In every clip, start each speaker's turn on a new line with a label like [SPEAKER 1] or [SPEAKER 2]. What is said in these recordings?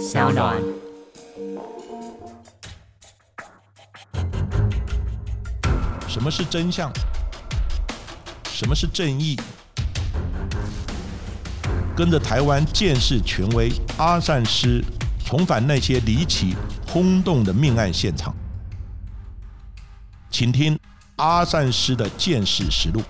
[SPEAKER 1] 小暖。
[SPEAKER 2] 什么是真相？什么是正义？跟着台湾剑士权威阿善师，重返那些离奇轰动的命案现场，请听阿善师的剑士实录。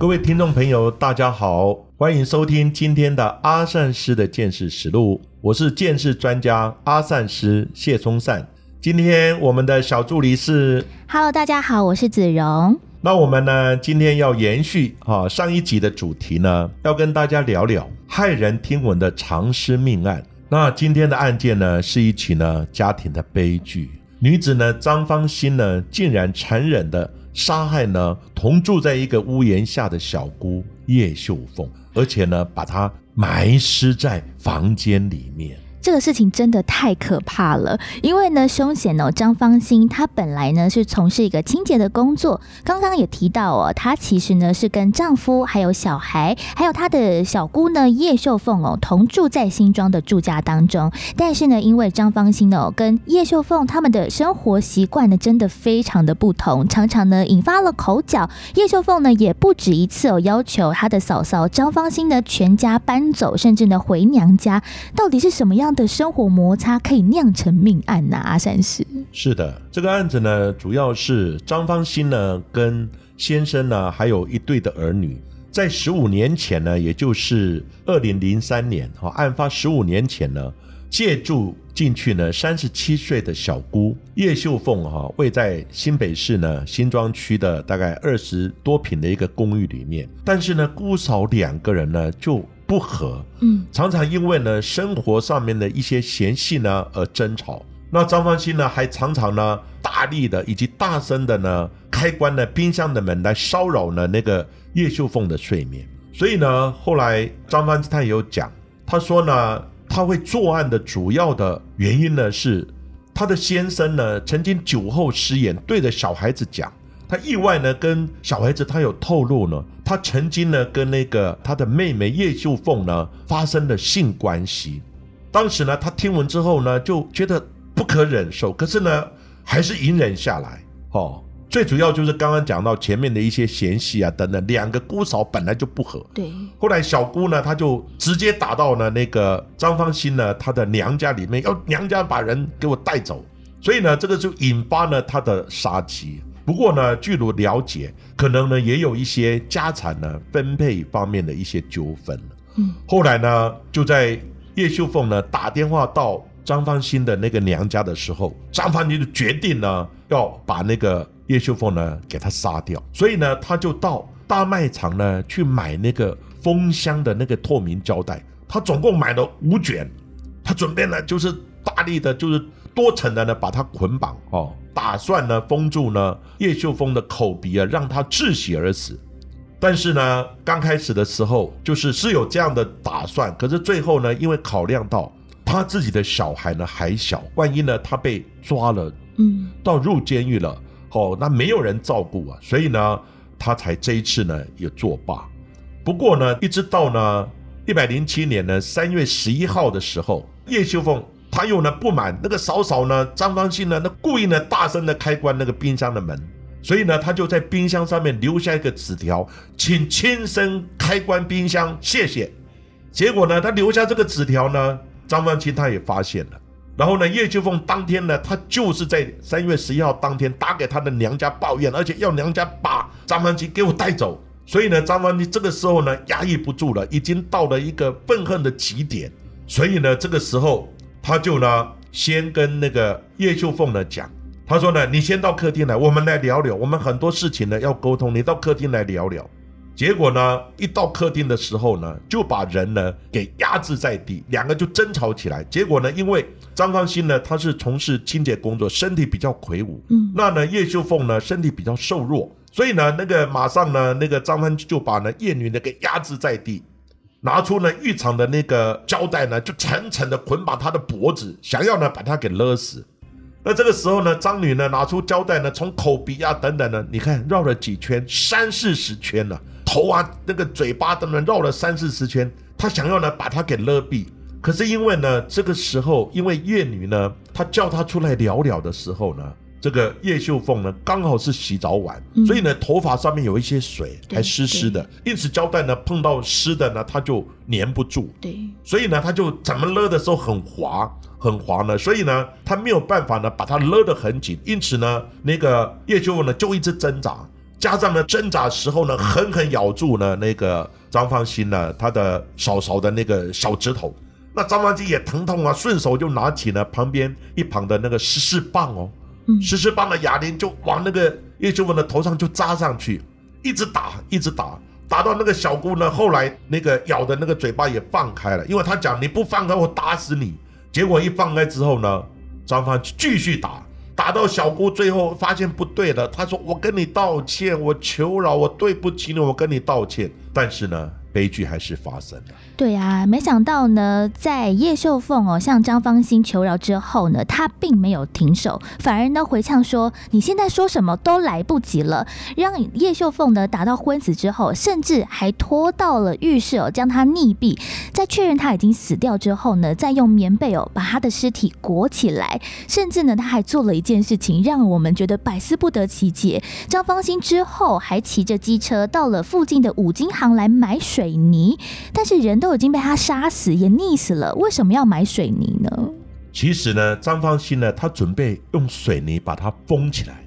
[SPEAKER 2] 各位听众朋友，大家好，欢迎收听今天的阿善师的见识实录，我是见识专家阿善师谢松善。今天我们的小助理是
[SPEAKER 3] Hello，大家好，我是子荣。
[SPEAKER 2] 那我们呢，今天要延续啊上一集的主题呢，要跟大家聊聊骇人听闻的藏尸命案。那今天的案件呢，是一起呢家庭的悲剧。女子呢张芳心呢，竟然残忍的杀害呢同住在一个屋檐下的小姑叶秀凤，而且呢把她埋尸在房间里面。
[SPEAKER 3] 这个事情真的太可怕了，因为呢，凶险哦，张芳心她本来呢是从事一个清洁的工作，刚刚也提到哦，她其实呢是跟丈夫还有小孩，还有她的小姑呢叶秀凤哦同住在新庄的住家当中，但是呢，因为张芳心哦跟叶秀凤他们的生活习惯呢真的非常的不同，常常呢引发了口角，叶秀凤呢也不止一次哦要求她的嫂嫂张芳心呢全家搬走，甚至呢回娘家，到底是什么样的生活摩擦可以酿成命案呢？阿善师
[SPEAKER 2] 是的，这个案子呢，主要是张芳心呢跟先生呢，还有一对的儿女，在十五年前呢，也就是二零零三年哈，案发十五年前呢，借住进去呢，三十七岁的小姑叶秀凤哈，位在新北市呢新庄区的大概二十多平的一个公寓里面，但是呢，姑嫂两个人呢就不和，
[SPEAKER 3] 嗯，
[SPEAKER 2] 常常因为呢生活上面的一些嫌隙呢而争吵。那张方兴呢还常常呢大力的以及大声的呢开关了冰箱的门来骚扰呢那个叶秀凤的睡眠。所以呢后来张方兴他也有讲，他说呢他会作案的主要的原因呢是他的先生呢曾经酒后失言，对着小孩子讲。他意外呢，跟小孩子他有透露呢，他曾经呢跟那个他的妹妹叶秀凤呢发生了性关系。当时呢，他听闻之后呢，就觉得不可忍受，可是呢，还是隐忍下来。哦，最主要就是刚刚讲到前面的一些嫌隙啊等等，两个姑嫂本来就不和。
[SPEAKER 3] 对，
[SPEAKER 2] 后来小姑呢，她就直接打到呢那个张芳心呢她的娘家里面，要娘家把人给我带走，所以呢，这个就引发了他的杀机。不过呢，据我了解，可能呢也有一些家产呢分配方面的一些纠纷。
[SPEAKER 3] 嗯，
[SPEAKER 2] 后来呢，就在叶秀凤呢打电话到张芳心的那个娘家的时候，张芳心就决定呢要把那个叶秀凤呢给他杀掉，所以呢，他就到大卖场呢去买那个封箱的那个透明胶带，他总共买了五卷，他准备呢就是大力的，就是多层的呢把它捆绑哦，打算呢封住呢叶秀峰的口鼻啊，让他窒息而死。但是呢，刚开始的时候就是是有这样的打算，可是最后呢，因为考量到他自己的小孩呢还小，万一呢他被抓了，
[SPEAKER 3] 嗯，
[SPEAKER 2] 到入监狱了，哦，那没有人照顾啊，所以呢，他才这一次呢也作罢。不过呢，一直到呢一百零七年呢三月十一号的时候，叶秀凤他又呢不满那个嫂嫂呢张芳清呢，那故意呢大声的开关那个冰箱的门。所以呢，他就在冰箱上面留下一个纸条，请亲身开关冰箱，谢谢。结果呢，他留下这个纸条呢，张芳清他也发现了。然后呢，叶秋凤当天呢，他就是在三月十一号当天打给他的娘家抱怨，而且要娘家把张芳清给我带走。所以呢，张芳清这个时候呢，压抑不住了，已经到了一个愤恨的极点。所以呢，这个时候他就呢，先跟那个叶秀凤呢讲。他说呢，你先到客厅来，我们来聊聊，我们很多事情呢要沟通，你到客厅来聊聊。结果呢，一到客厅的时候呢，就把人呢给压制在地，两个就争吵起来。结果呢，因为张康新呢，他是从事清洁工作，身体比较魁梧，
[SPEAKER 3] 嗯，
[SPEAKER 2] 那呢叶秀凤呢身体比较瘦弱，所以呢，那个马上呢，那个张芳就把呢叶女呢给压制在地，拿出呢浴场的那个胶带呢，就层层的捆绑他的脖子，想要呢把他给勒死。那这个时候呢，张女呢拿出胶带呢，从口鼻啊等等呢，你看绕了几圈，三四十圈了，头啊、那个嘴巴等等绕了三四十圈，他想要呢把他给勒毙。可是因为呢，这个时候因为叶女呢，她叫他出来聊聊的时候呢，这个叶秀凤呢刚好是洗澡碗，所以呢头发上面有一些水，还湿湿的，因此胶带呢碰到湿的呢，它就粘不住。
[SPEAKER 3] 对，
[SPEAKER 2] 所以呢，它就怎么勒的时候很滑，很滑呢，所以呢，它没有办法呢把它勒得很紧，因此呢，那个叶秀凤呢就一直挣扎，加上呢挣扎时候呢狠狠咬住呢那个张芳心呢他的手手的那个小指头，那张芳心也疼痛啊，顺手就拿起了旁边一旁的那个十四棒哦，
[SPEAKER 3] 嗯
[SPEAKER 2] 十四棒的哑铃就往那个叶秋文的头上就扎上去，一直打，一直打，打到那个小姑呢，后来那个咬的那个嘴巴也放开了，因为他讲你不放开我打死你。结果一放开之后呢，张芳继续打，打到小姑最后发现不对了，他说我跟你道歉，我求饶，我对不起你，我跟你道歉。但是呢，悲剧还是发生了。
[SPEAKER 3] 对啊，没想到呢，在叶秀凤哦向张芳心求饶之后呢，她并没有停手，反而呢回呛说：“你现在说什么都来不及了。”让叶秀凤呢打到昏死之后，甚至还拖到了浴室哦，将她溺毙。在确认她已经死掉之后呢，再用棉被哦把她的尸体裹起来，甚至呢他还做了一件事情，让我们觉得百思不得其解。张芳心之后还骑着机车到了附近的五金行来买水泥，但是人都已经被他杀死，也溺死了，为什么要买水泥呢？
[SPEAKER 2] 其实呢，张芳心呢，他准备用水泥把它封起来，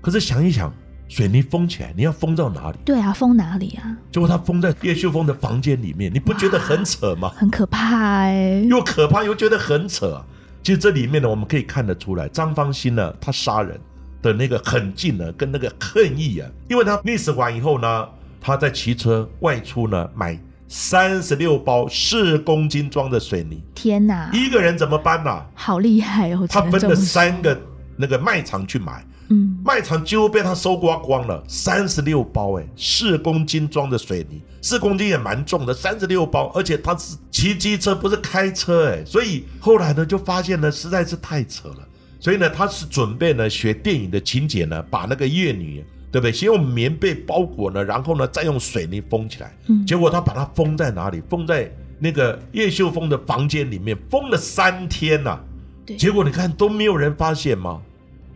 [SPEAKER 2] 可是想一想，水泥封起来，你要封到哪里？
[SPEAKER 3] 对啊，封哪里啊？
[SPEAKER 2] 结果他封在叶秀峰的房间里面，你不觉得很扯吗？
[SPEAKER 3] 很可怕哎、
[SPEAKER 2] 又可怕又觉得很扯、啊。其实这里面呢，我们可以看得出来，张芳心呢，他杀人的那个狠劲呢，跟那个恨意啊，因为他溺死完以后呢，他在骑车外出呢，买三十六包四公斤装的水泥，
[SPEAKER 3] 天哪，
[SPEAKER 2] 一个人怎么搬呢、
[SPEAKER 3] 好厉害哦！
[SPEAKER 2] 他分了三个那个卖场去买，
[SPEAKER 3] 嗯，
[SPEAKER 2] 卖场几乎被他收刮光了，三十六包哎，四公斤装的水泥，四公斤也蛮重的，三十六包，而且他是骑机车，不是开车哎，所以后来呢就发现呢实在是太扯了，所以呢他是准备呢学电影的情节呢，把那个叶女。对不对？先用棉被包裹呢，然后呢，再用水泥封起来。
[SPEAKER 3] 嗯。
[SPEAKER 2] 结果他把它封在哪里？封在那个叶秀峰的房间里面，封了三天呐、
[SPEAKER 3] 对。
[SPEAKER 2] 结果你看都没有人发现吗？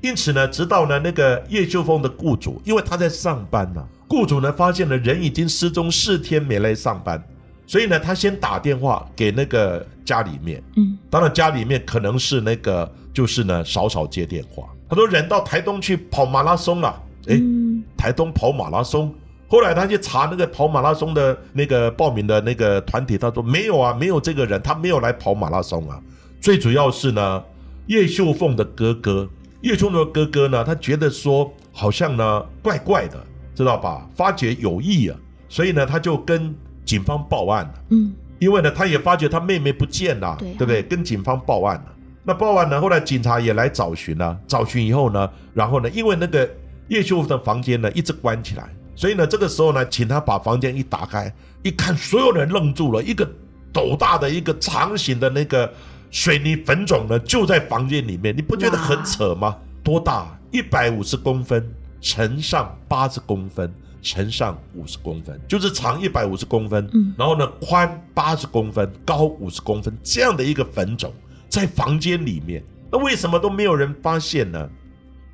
[SPEAKER 2] 因此呢，直到呢那个叶秀峰的雇主，因为他在上班呢、雇主呢发现了人已经失踪四天没来上班，所以呢他先打电话给那个家里面，
[SPEAKER 3] 嗯，
[SPEAKER 2] 当然家里面可能是那个就是呢少少接电话，他说人到台东去跑马拉松了，诶，
[SPEAKER 3] 嗯
[SPEAKER 2] 台东跑马拉松。后来他去查那个跑马拉松的那个报名的那个团体，他说没有啊，没有这个人，他没有来跑马拉松啊。最主要是呢，叶秀凤的哥哥，叶秀凤的哥哥呢，他觉得说好像呢怪怪的，知道吧？发觉有异啊，所以呢他就跟警方报案了。
[SPEAKER 3] 嗯，
[SPEAKER 2] 因为呢，他也发觉他妹妹不见了，
[SPEAKER 3] 对啊
[SPEAKER 2] 不对？跟警方报案了。那报案呢，后来警察也来找寻了，找寻以后呢，然后呢，因为那个叶秀凤的房间呢一直关起来，所以呢，这个时候呢，请他把房间一打开，一看，所有人愣住了，一个斗大的一个长形的那个水泥粉种呢，就在房间里面，你不觉得很扯吗？多大？一百五十公分乘上八十公分。乘上五十公分，就是长一百五十公分，
[SPEAKER 3] 嗯
[SPEAKER 2] 然后呢宽八十公分，高五十公分，这样的一个粉种在房间里面，那为什么都没有人发现呢？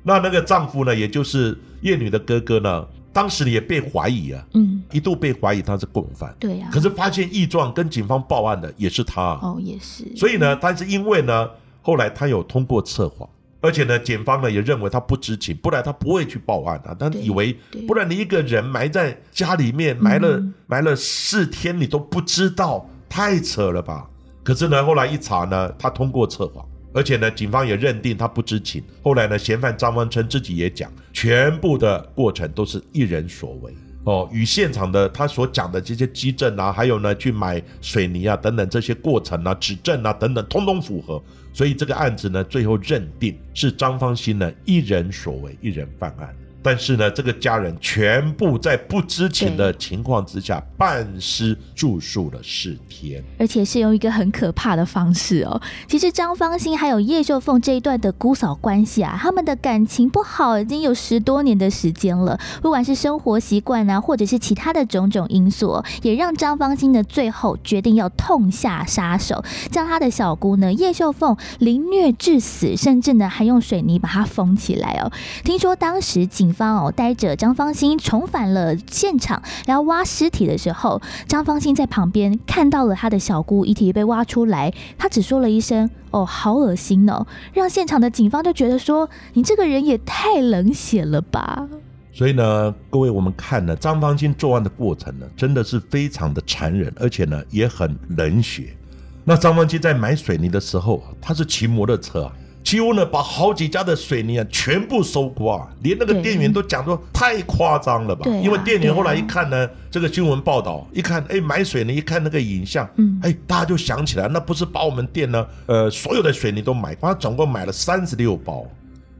[SPEAKER 2] 那那个丈夫呢，也就是叶女的哥哥呢，当时也被怀疑啊，
[SPEAKER 3] 嗯，
[SPEAKER 2] 一度被怀疑他是共犯，
[SPEAKER 3] 对呀、
[SPEAKER 2] 可是发现异状，跟警方报案的也是他啊、
[SPEAKER 3] 哦，也是，
[SPEAKER 2] 所以呢，但是因为呢，后来他有通过测谎，而且呢，检方呢也认为他不知情，不然他不会去报案啊。他以为，不然你一个人埋在家里面埋了、
[SPEAKER 3] 嗯
[SPEAKER 2] 埋了四天，你都不知道，太扯了吧？可是呢，后来一查呢，他通过测谎。而且呢，警方也认定他不知情。后来呢，嫌犯张方成自己也讲，全部的过程都是一人所为。哦，与现场的他所讲的这些基证啊，还有呢去买水泥啊等等这些过程啊、指证啊等等，通通符合。所以这个案子呢，最后认定是张方兴呢一人所为，一人犯案。但是呢，这个家人全部在不知情的情况之下半尸住宿了四天，
[SPEAKER 3] 而且是用一个很可怕的方式哦。其实张芳心还有叶秀凤这一段的姑嫂关系啊，他们的感情不好已经有十多年的时间了。不管是生活习惯啊，或者是其他的种种因素，也让张芳心呢最后决定要痛下杀手，将他的小姑呢叶秀凤凌虐致死，甚至呢还用水泥把她封起来哦。听说当时警方哦带着张芳心重返了现场，然后挖尸体的时候，张芳心在旁边看到了他的小姑遗体被挖出来，他只说了一声“哦，好恶心哦”，让现场的警方就觉得说：“你这个人也太冷血了吧。”
[SPEAKER 2] 所以呢，各位我们看呢，张芳心作案的过程呢，真的是非常的残忍，而且呢也很冷血。那张芳心在买水泥的时候，他是骑摩托车啊。几乎呢，把好几家的水泥啊全部收刮，连那个店员都讲说太夸张了吧？因为店员后来一看呢，这个新闻报道一看，哎，买水泥一看那个影像，嗯，哎，大家就想起来，那不是把我们店呢，呃，所有的水泥都买，他总共买了三十六包。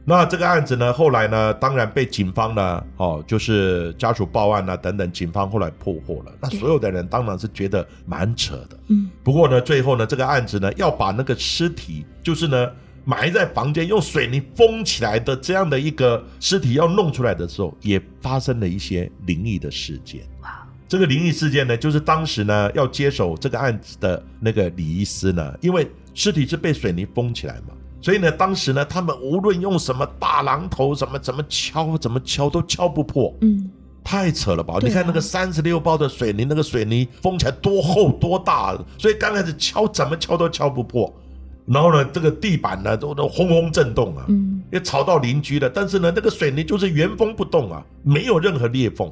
[SPEAKER 2] 那这个案子呢，后来呢，当然被警方呢，哦，就是家属报案啊等等，警方后来破获了。那所有的人当然是觉得蛮扯的，嗯。不过呢，最后呢，这个案子呢，要把那个尸体，就是呢。埋在房间用水泥封起来的这样的一个尸体要弄出来的时候，也发生了一些灵异的事件。哇！这个灵异事件呢，就是当时呢要接手这个案子的那个李医师呢，因为尸体是被水泥封起来嘛，所以呢，当时呢他们无论用什么大榔头，怎么怎么敲，怎么敲都敲不破。嗯，太扯了吧？你看那个三十六包的水泥，那个水泥封起来多厚多大，所以刚开始敲怎么敲都敲不破。然后呢，这个地板呢都都轰轰震动啊，嗯也吵到邻居了。但是呢，那个水泥就是原封不动啊，没有任何裂缝。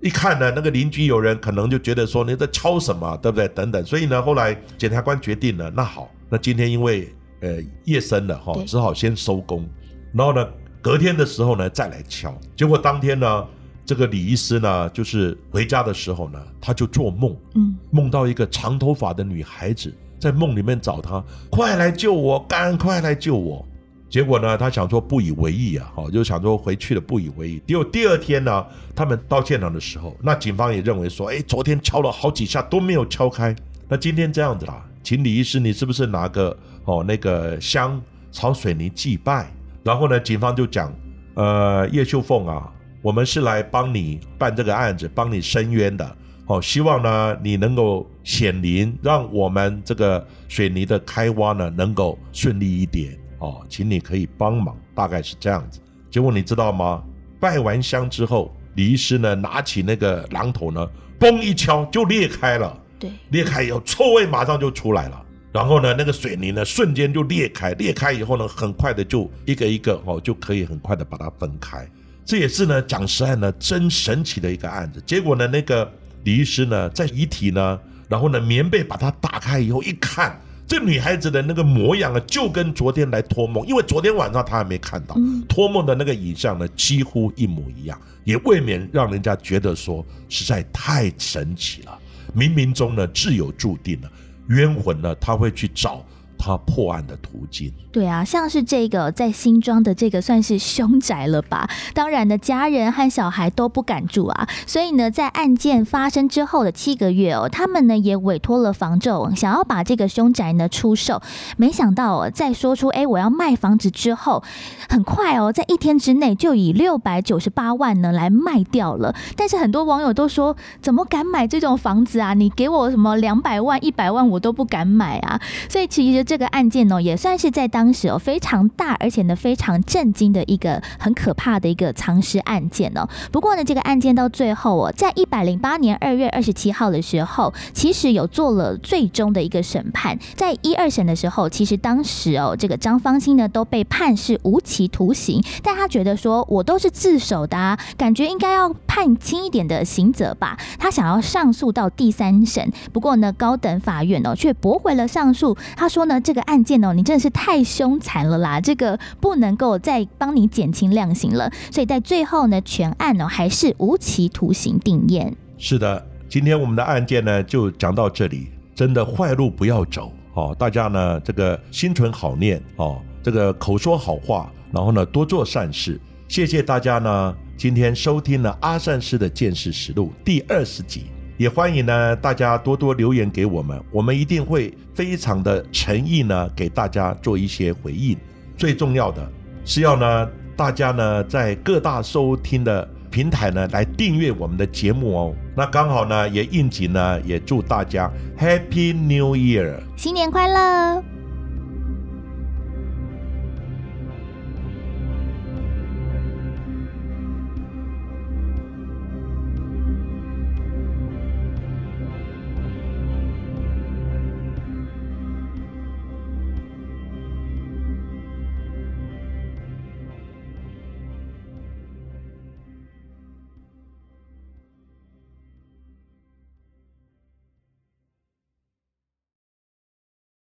[SPEAKER 2] 一看呢，那个邻居有人可能就觉得说你在敲什么，对不对？等等。所以呢，后来检察官决定了，那好，那今天因为呃夜深了哈，只好先收工。然后呢，隔天的时候呢再来敲。结果当天呢，这个李医师呢，就是回家的时候呢，他就做梦，嗯，梦到一个长头发的女孩子。在梦里面找他，快来救我，赶快来救我！结果呢，他想说不以为意啊，好，就想说回去了不以为意。结果第二天呢，他们到现场的时候，那警方也认为说，哎，昨天敲了好几下都没有敲开，那今天这样子啦，请李医师，你是不是拿个哦那个香朝水泥祭拜？然后呢，警方就讲，呃，叶秀凤啊，我们是来帮你办这个案子，帮你伸冤的。好，希望呢你能够显灵，让我们这个水泥的开挖呢能够顺利一点。哦，请你可以帮忙，大概是这样子。结果你知道吗？拜完香之后，李医师呢拿起那个榔头呢，嘣一敲就裂开了。
[SPEAKER 3] 对，
[SPEAKER 2] 裂开以后臭味马上就出来了。然后呢，那个水泥呢瞬间就裂开，裂开以后呢，很快的就一个一个哦就可以很快的把它分开。这也是呢讲实案呢真神奇的一个案子。结果呢那个。李医师呢，在遗体呢，然后呢，棉被把它打开以后，一看，这女孩子的那个模样啊，就跟昨天来托梦，因为昨天晚上他还没看到托梦的那个影像呢，几乎一模一样，也未免让人家觉得说实在太神奇了，冥冥中呢，自有注定了，冤魂呢，他会去找。他破案的途径，
[SPEAKER 3] 对啊，像是这个在新庄的这个算是凶宅了吧？当然呢，家人和小孩都不敢住啊。所以呢，在案件发生之后的七个月哦，他们呢也委托了房仲，想要把这个凶宅呢出售。没想到哦，在说出哎我要卖房子之后，很快哦，在一天之内就以六百九十八万呢来卖掉了。但是很多网友都说，怎么敢买这种房子啊？你给我什么两百万、一百万，我都不敢买啊。所以其实这。个案件呢，也算是在当时哦非常大，而且呢非常震惊的一个很可怕的一个藏尸案件哦。不过呢，这个案件到最后哦，在一百零八年二月二十七号的时候，其实有做了最终的一个审判。在一二审的时候，其实当时哦，这个张芳兴呢都被判是无期徒刑，但他觉得说我都是自首的，啊感觉应该要判轻一点的刑责吧。他想要上诉到第三审，不过呢，高等法院哦却驳回了上诉。他说呢。那这个案件哦，你真的是太凶残了啦！这个不能够再帮你减轻量刑了，所以在最后呢，全案呢还是无期徒刑定验。
[SPEAKER 2] 是的，今天我们的案件呢就讲到这里，真的坏路不要走哦，大家呢这个心存好念哦，这个口说好话，然后呢多做善事。谢谢大家呢今天收听了阿善师的见识实录第二十集，也欢迎呢大家多多留言给我们，我们一定会非常的诚意呢给大家做一些回应。最重要的是要呢大家呢在各大收听的平台呢来订阅我们的节目哦。那刚好呢也应景呢，也祝大家 Happy New Year，
[SPEAKER 3] 新年快乐！